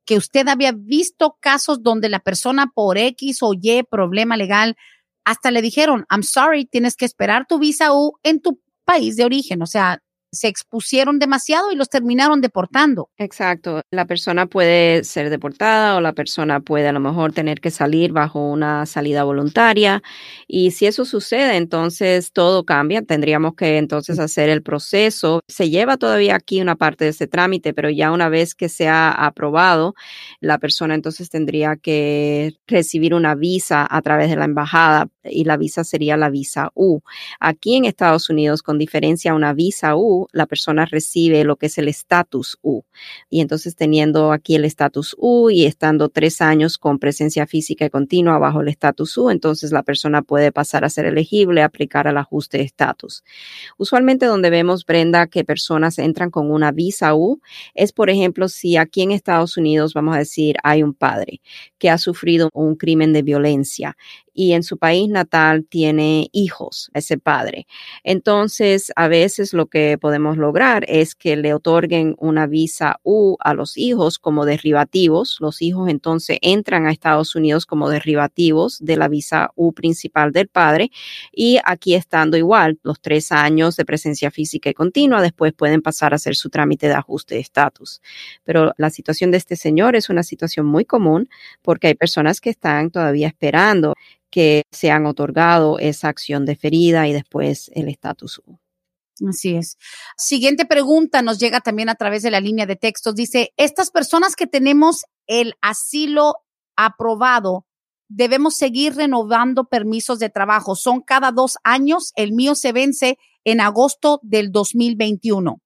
que usted había visto casos donde la persona por X o Y problema legal hasta le dijeron, I'm sorry, tienes que esperar tu visa U en tu país de origen. O sea, se expusieron demasiado y los terminaron deportando. Exacto. La persona puede ser deportada o la persona puede a lo mejor tener que salir bajo una salida voluntaria. Y si eso sucede, entonces todo cambia. Tendríamos que entonces hacer el proceso. Se lleva todavía aquí una parte de ese trámite, pero ya una vez que se ha aprobado, la persona entonces tendría que recibir una visa a través de la embajada y la visa sería la visa U. Aquí en Estados Unidos, con diferencia a una visa U, la persona recibe lo que es el estatus U. Y entonces teniendo aquí el estatus U y estando tres años con presencia física y continua bajo el estatus U, entonces la persona puede pasar a ser elegible, aplicar al ajuste de estatus. Usualmente donde vemos, Brenda, que personas entran con una visa U, es por ejemplo si aquí en Estados Unidos, vamos a decir, hay un padre que ha sufrido un crimen de violencia y en su país natal tiene hijos, ese padre. Entonces, a veces lo que podemos lograr es que le otorguen una visa U a los hijos como derivativos. Los hijos entonces entran a Estados Unidos como derivativos de la visa U principal del padre y aquí estando igual los tres años de presencia física y continua, después pueden pasar a hacer su trámite de ajuste de estatus. Pero la situación de este señor es una situación muy común porque hay personas que están todavía esperando que se han otorgado esa acción deferida y después el estatus. Así es. Siguiente pregunta nos llega también a través de la línea de textos. Dice, estas personas que tenemos el asilo aprobado, debemos seguir renovando permisos de trabajo. Son cada dos años. El mío se vence en agosto del 2021.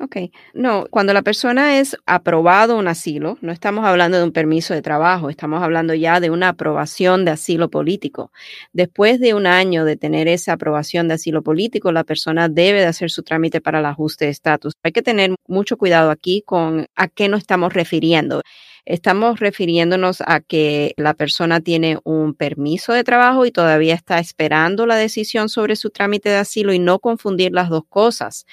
Ok, no, cuando la persona es aprobado un asilo, no estamos hablando de un permiso de trabajo, estamos hablando ya de una aprobación de asilo político. Después de un año de tener esa aprobación de asilo político, la persona debe de hacer su trámite para el ajuste de estatus. Hay que tener mucho cuidado aquí con a qué nos estamos refiriendo. Estamos refiriéndonos a que la persona tiene un permiso de trabajo y todavía está esperando la decisión sobre su trámite de asilo y no confundir las dos cosas.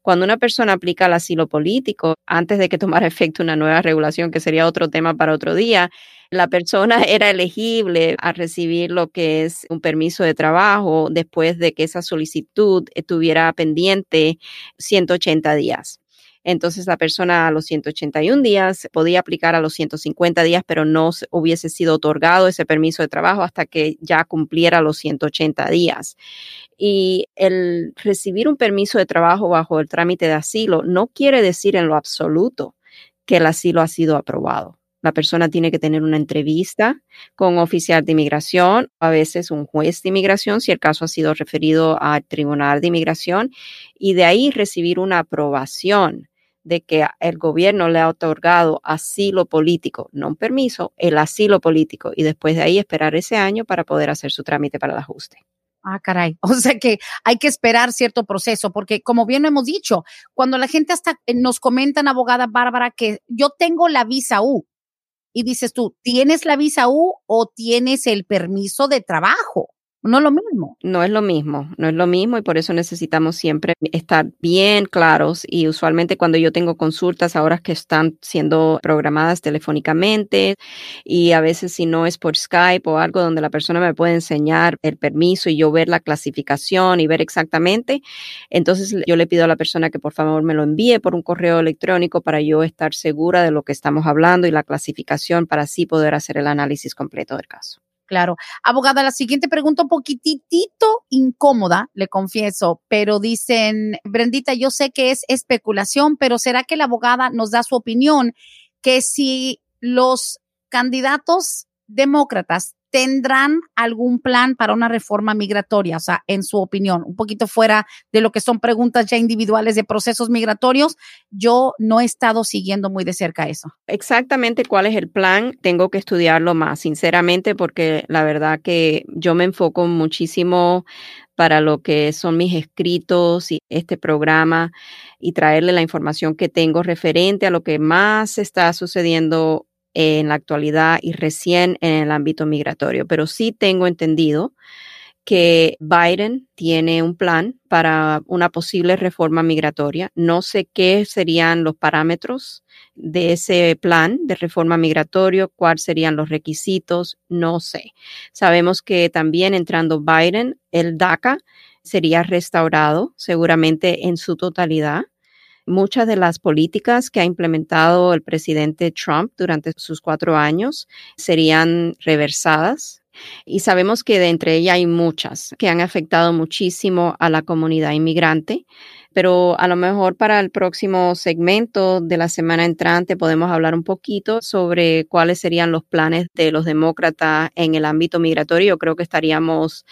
Cuando una persona aplica el asilo político, antes de que tomara [laughs] efecto una nueva regulación, que sería otro tema para otro día, la persona [laughs] era elegible a recibir lo que es un permiso de trabajo después de que esa solicitud estuviera pendiente 180 días. Entonces la persona a los 181 días podía aplicar a los 150 días, pero no hubiese sido otorgado ese permiso de trabajo hasta que ya cumpliera los 180 días. Y el recibir un permiso de trabajo bajo el trámite de asilo no quiere decir en lo absoluto que el asilo ha sido aprobado. La persona tiene que tener una entrevista con un oficial de inmigración, a veces un juez de inmigración, si el caso ha sido referido al tribunal de inmigración, y de ahí recibir una aprobación de que el gobierno le ha otorgado asilo político, no un permiso, el asilo político, y después de ahí esperar ese año para poder hacer su trámite para el ajuste. Ah, caray. [laughs] O sea que hay que esperar cierto proceso, porque como bien hemos dicho, cuando la gente hasta eh, nos comentan, abogada Bárbara, que yo tengo la visa U, y dices tú, ¿tienes la visa U o tienes el permiso de trabajo? No es lo mismo. No es lo mismo, no es lo mismo y por eso necesitamos siempre estar bien claros y usualmente cuando yo tengo consultas ahora que están siendo programadas telefónicamente y a veces si no es por Skype o algo donde la persona me puede enseñar el permiso y yo ver la clasificación y ver exactamente, entonces yo le pido a la persona que por favor me lo envíe por un correo electrónico para yo estar segura de lo que estamos hablando y la clasificación para así poder hacer el análisis completo del caso. Claro. Abogada, la siguiente pregunta un poquitito incómoda, le confieso, pero dicen, Brendita, yo sé que es especulación, pero ¿será que la abogada nos da su opinión que si los candidatos demócratas tendrán algún plan para una reforma migratoria, o sea, en su opinión, un poquito fuera de lo que son preguntas ya individuales de procesos migratorios, yo no he estado siguiendo muy de cerca eso. Exactamente cuál es el plan, tengo que estudiarlo más, sinceramente, porque la verdad que yo me enfoco muchísimo para lo que son mis escritos y este programa y traerle la información que tengo referente a lo que más está sucediendo en la actualidad y recién en el ámbito migratorio, pero sí tengo entendido que Biden tiene un plan para una posible reforma migratoria. No sé qué serían los parámetros de ese plan de reforma migratoria, cuáles serían los requisitos, no sé. Sabemos que también entrando Biden, el DACA sería restaurado seguramente en su totalidad muchas de las políticas que ha implementado el presidente Trump durante sus cuatro años serían reversadas. Y sabemos que de entre ellas hay muchas que han afectado muchísimo a la comunidad inmigrante, pero a lo mejor para el próximo segmento de la semana entrante podemos hablar un poquito sobre cuáles serían los planes de los demócratas en el ámbito migratorio. Yo creo que estaríamos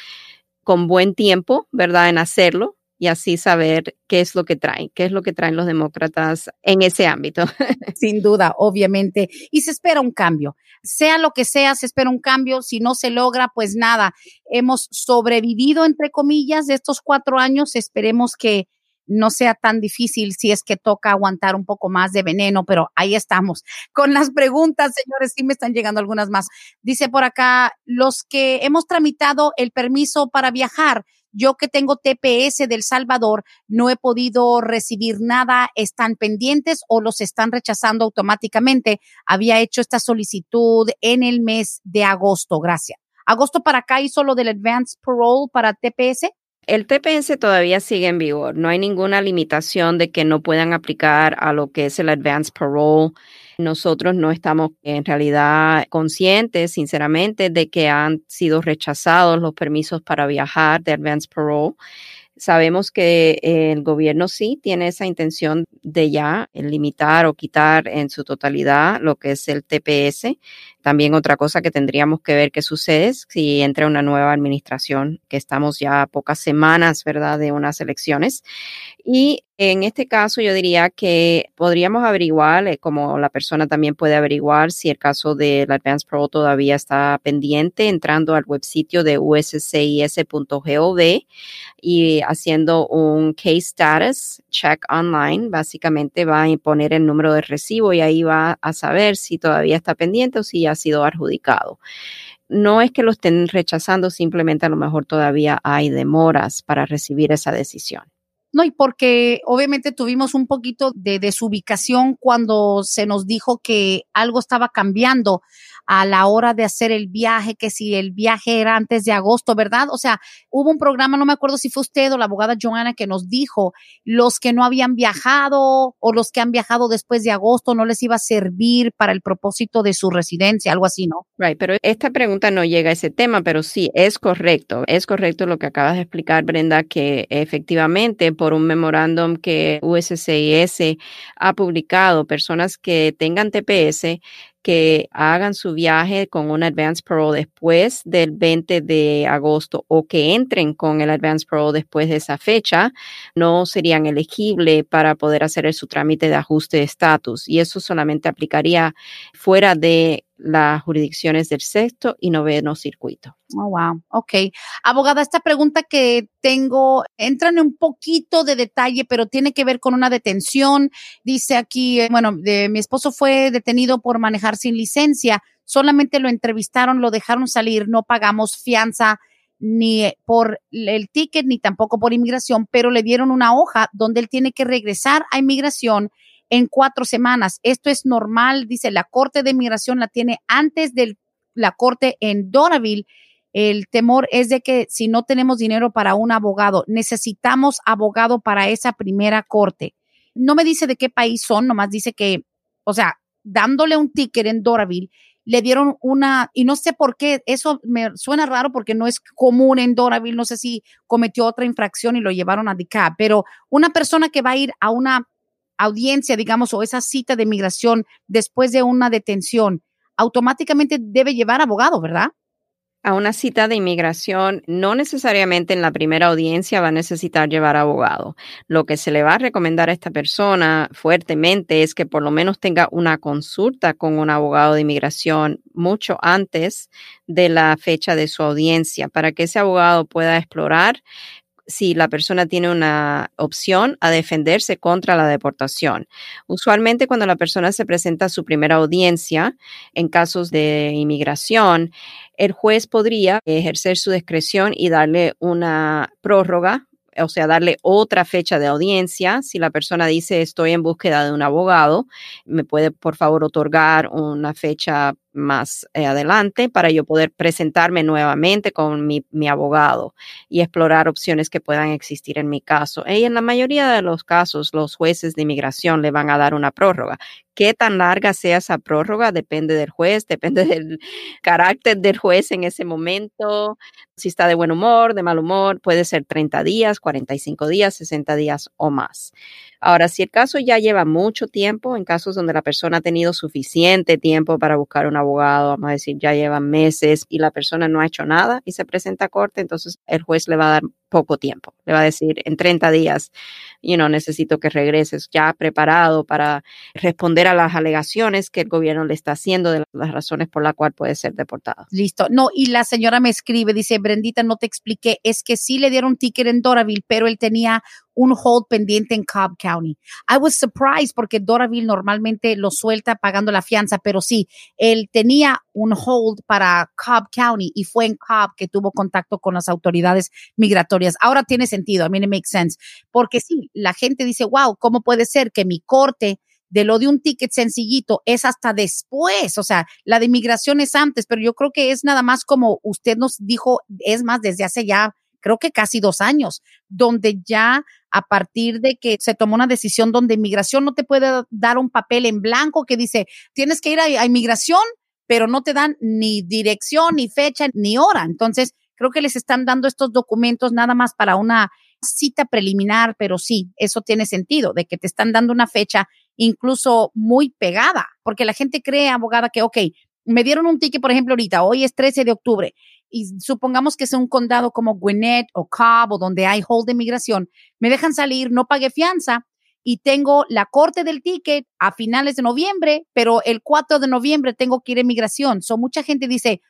con buen tiempo, ¿verdad?, en hacerlo, y así saber qué es lo que traen, qué es lo que traen los demócratas en ese ámbito. [laughs] Sin duda, obviamente. Y se espera un cambio. Sea lo que sea, se espera un cambio. Si no se logra, pues nada. Hemos sobrevivido, entre comillas, de estos cuatro años. Esperemos que no sea tan difícil si es que toca aguantar un poco más de veneno, pero ahí estamos. [laughs] Con las preguntas, señores, sí me están llegando algunas más. Dice por acá, los que hemos tramitado el permiso para viajar, yo que tengo TPS del Salvador, no he podido recibir nada, están pendientes o los están rechazando automáticamente. Había hecho esta solicitud en el mes de agosto, gracias. Agosto para acá hizo lo del Advanced Parole para TPS. El TPS todavía sigue en vigor. No hay ninguna limitación de que no puedan aplicar a lo que es el Advanced Parole. Nosotros no estamos en realidad conscientes, sinceramente, de que han sido rechazados los permisos para viajar de Advanced Parole. Sabemos que el gobierno sí tiene esa intención de ya limitar o quitar en su totalidad lo que es el TPS. También otra cosa que tendríamos que ver qué sucede si entra una nueva administración, que estamos ya a pocas semanas, ¿verdad?, de unas elecciones. Y en este caso yo diría que podríamos averiguar, eh, como la persona también puede averiguar si el caso del Advanced Pro todavía está pendiente, entrando al websitio de uscis.gov y haciendo un case status check online. Básicamente va a poner el número de recibo y ahí va a saber si todavía está pendiente o si ya ha sido adjudicado. No es que lo estén rechazando, simplemente a lo mejor todavía hay demoras para recibir esa decisión. No, y porque obviamente tuvimos un poquito de desubicación cuando se nos dijo que algo estaba cambiando a la hora de hacer el viaje, que si el viaje era antes de agosto, ¿verdad? O sea, hubo un programa, no me acuerdo si fue usted o la abogada Joana que nos dijo, los que no habían viajado o los que han viajado después de agosto no les iba a servir para el propósito de su residencia, algo así, ¿no? Right, pero esta pregunta no llega a ese tema, pero sí, es correcto, es correcto lo que acabas de explicar, Brenda, que efectivamente por un memorándum que USCIS ha publicado, personas que tengan TPS que hagan su viaje con un advance parole después del 20 de agosto o que entren con el advance parole después de esa fecha, no serían elegibles para poder hacer su trámite de ajuste de estatus. Y eso solamente aplicaría fuera de las jurisdicciones del sexto y noveno circuito. Oh, wow. Ok. Abogada, esta pregunta que tengo entra en un poquito de detalle, pero tiene que ver con una detención. Dice aquí, eh, bueno, de, mi esposo fue detenido por manejar sin licencia. Solamente lo entrevistaron, lo dejaron salir, no pagamos fianza ni por el ticket ni tampoco por inmigración, pero le dieron una hoja donde él tiene que regresar a inmigración en cuatro semanas. Esto es normal, dice la Corte de Inmigración la tiene antes de la Corte en Doraville. El temor es de que si no tenemos dinero para un abogado, necesitamos abogado para esa primera corte. No me dice de qué país son, nomás dice que, o sea, dándole un ticket en Doraville, le dieron una, y no sé por qué, eso me suena raro porque no es común en Doraville, no sé si cometió otra infracción y lo llevaron a DICA, pero una persona que va a ir a una audiencia, digamos, o esa cita de migración después de una detención, automáticamente debe llevar abogado, ¿verdad? A una cita de inmigración, no necesariamente en la primera audiencia va a necesitar llevar abogado. Lo que se le va a recomendar a esta persona fuertemente es que por lo menos tenga una consulta con un abogado de inmigración mucho antes de la fecha de su audiencia para que ese abogado pueda explorar si la persona tiene una opción a defenderse contra la deportación. Usualmente cuando la persona se presenta a su primera audiencia en casos de inmigración, el juez podría ejercer su discreción y darle una prórroga o sea, darle otra fecha de audiencia. Si la persona dice estoy en búsqueda de un abogado, me puede por favor otorgar una fecha más eh, adelante para yo poder presentarme nuevamente con mi, mi, abogado y explorar opciones que puedan existir en mi caso. Y en la mayoría de los casos, los jueces de inmigración le van a dar una prórroga. Qué tan larga sea esa prórroga depende del juez, depende del carácter del juez en ese momento. Si está de buen humor, de mal humor, puede ser 30 días, 45 días, 60 días o más. Ahora, si el caso ya lleva mucho tiempo, en casos donde la persona ha tenido suficiente tiempo para buscar un abogado, vamos a decir, ya llevan meses y la persona no ha hecho nada y se presenta a corte, entonces el juez le va a dar poco tiempo. Le va a decir, en 30 días, you know, necesito que regreses ya preparado para responder a las alegaciones que el gobierno le está haciendo de las razones por las cuales puede ser deportado. Listo. No, y la señora me escribe, dice, Brendita, no te expliqué, es que sí le dieron ticket en Doraville, pero él tenía un hold pendiente en Cobb County. I was surprised porque Doraville normalmente lo suelta pagando la fianza, pero sí, él tenía un hold para Cobb County y fue en Cobb que tuvo contacto con las autoridades migratorias. Ahora tiene sentido, I mean it makes sense, porque sí, la gente dice, wow, ¿cómo puede ser que mi corte de lo de un ticket sencillito es hasta después, o sea, la de inmigración es antes, pero yo creo que es nada más como usted nos dijo, es más desde hace ya creo que casi dos años, donde ya a partir de que se tomó una decisión donde inmigración no te puede dar un papel en blanco que dice, tienes que ir a, inmigración, pero no te dan ni dirección, ni fecha, ni hora. Entonces, creo que les están dando estos documentos nada más para una cita preliminar, pero sí, eso tiene sentido, de que te están dando una fecha incluso muy pegada, porque la gente cree, abogada, que, ok, me dieron un ticket, por ejemplo, ahorita, hoy es 13 de octubre, y supongamos que sea un condado como Gwinnett o Cobb o donde hay hold de migración, me dejan salir, no pagué fianza y tengo la corte del ticket a finales de noviembre, pero el 4 de noviembre tengo que ir a migración. So, mucha gente dice,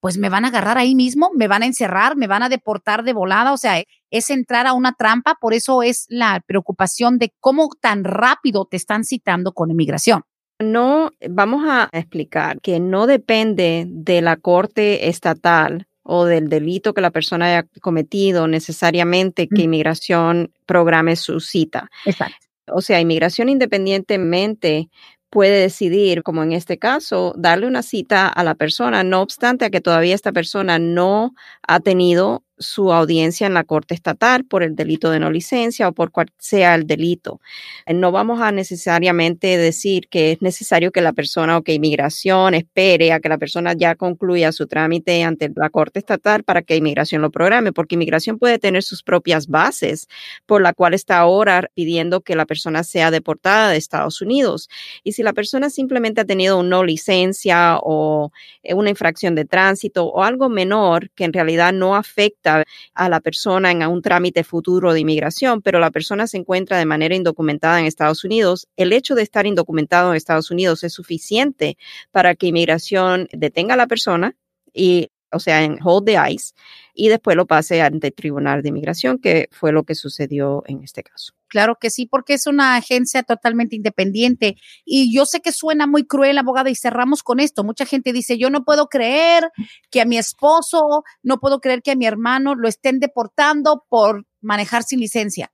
pues me van a agarrar ahí mismo, me van a encerrar, me van a deportar de volada, o sea, es entrar a una trampa, por eso es la preocupación de cómo tan rápido te están citando con inmigración. No, vamos a explicar que no depende de la corte estatal o del delito que la persona haya cometido necesariamente que inmigración programe su cita. Exacto. O sea, inmigración independientemente puede decidir, como en este caso, darle una cita a la persona, no obstante a que todavía esta persona no ha tenido su audiencia en la Corte Estatal por el delito de no licencia o por cual sea el delito. Eh, no vamos a necesariamente decir que es necesario que la persona o que inmigración espere a que la persona ya concluya su trámite ante la Corte Estatal para que inmigración lo programe, porque inmigración puede tener sus propias bases por la cual está ahora pidiendo que la persona sea deportada de Estados Unidos. Y si la persona simplemente ha tenido una no licencia o eh, una infracción de tránsito o algo menor que en realidad no afecta a la persona en un trámite futuro de inmigración, pero la persona se encuentra de manera indocumentada en Estados Unidos, el hecho de estar indocumentado en Estados Unidos es suficiente para que inmigración detenga a la persona y o sea, en hold the ice, y después lo pase ante el Tribunal de Inmigración, que fue lo que sucedió en este caso. Claro que sí, porque es una agencia totalmente independiente. Y yo sé que suena muy cruel, abogada, y cerramos con esto. Mucha gente dice, yo no puedo creer que a mi esposo, no puedo creer que a mi hermano lo estén deportando por manejar sin licencia.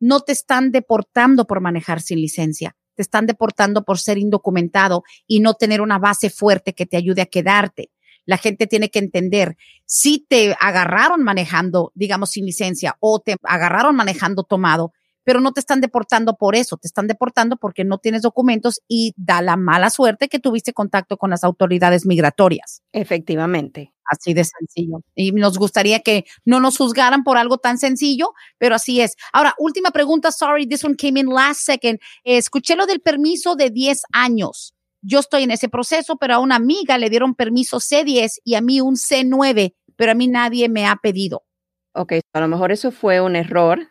No te están deportando por manejar sin licencia. Te están deportando por ser indocumentado y no tener una base fuerte que te ayude a quedarte la gente tiene que entender, si te agarraron manejando, digamos, sin licencia o te agarraron manejando tomado, pero no te están deportando por eso, te están deportando porque no tienes documentos y da la mala suerte que tuviste contacto con las autoridades migratorias. Efectivamente. Así de sencillo. Y nos gustaría que no nos juzgaran por algo tan sencillo, pero así es. Ahora, última pregunta, sorry, this one came in last second. escuché lo del permiso de 10 años. Yo estoy en ese proceso, pero a una amiga le dieron permiso C10 y a mí un C9, pero a mí nadie me ha pedido. Ok, a lo mejor eso fue un error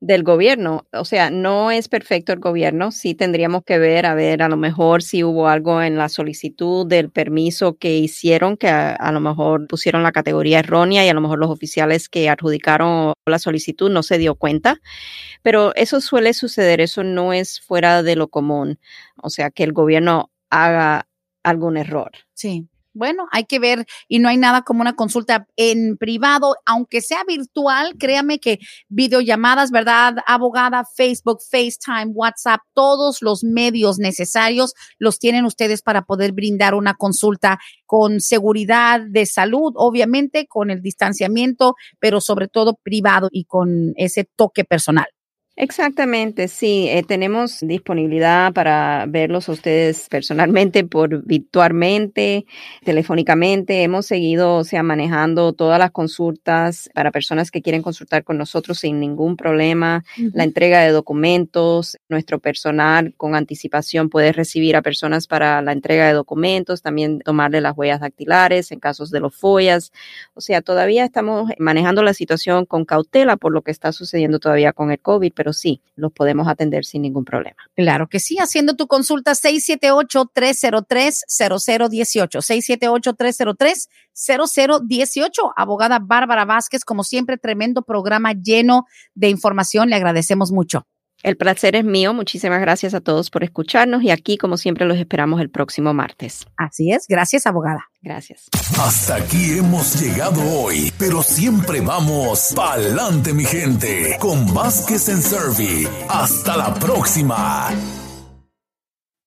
del gobierno. O sea, no es perfecto el gobierno. Sí tendríamos que ver, a ver, a lo mejor si hubo algo en la solicitud del permiso que hicieron, que a, lo mejor pusieron la categoría errónea y a lo mejor los oficiales que adjudicaron la solicitud no se dio cuenta. Pero eso suele suceder, eso no es fuera de lo común. O sea, que el gobierno haga algún error. Sí. Bueno, hay que ver y no hay nada como una consulta en privado, aunque sea virtual, créame que videollamadas, ¿verdad? Abogada, Facebook, FaceTime, WhatsApp, todos los medios necesarios los tienen ustedes para poder brindar una consulta con seguridad de salud, obviamente con el distanciamiento, pero sobre todo privado y con ese toque personal. Exactamente, sí. Eh, tenemos disponibilidad para verlos a ustedes personalmente, por virtualmente, telefónicamente. Hemos seguido, o sea, manejando todas las consultas para personas que quieren consultar con nosotros sin ningún problema. La entrega de documentos, nuestro personal con anticipación puede recibir a personas para la entrega de documentos, también tomarle las huellas dactilares en casos de los follas. O sea, todavía estamos manejando la situación con cautela por lo que está sucediendo todavía con el COVID pero sí, los podemos atender sin ningún problema. Claro que sí, haciendo tu consulta 678-303-0018, 678-303-0018. Abogada Bárbara Vázquez, como siempre, tremendo programa lleno de información, le agradecemos mucho. El placer es mío. Muchísimas gracias a todos por escucharnos y aquí, como siempre, los esperamos el próximo martes. Así es. Gracias, abogada. Gracias. Hasta aquí hemos llegado hoy, pero siempre vamos pa'lante, mi gente, con Vázquez en Servi. Hasta la próxima.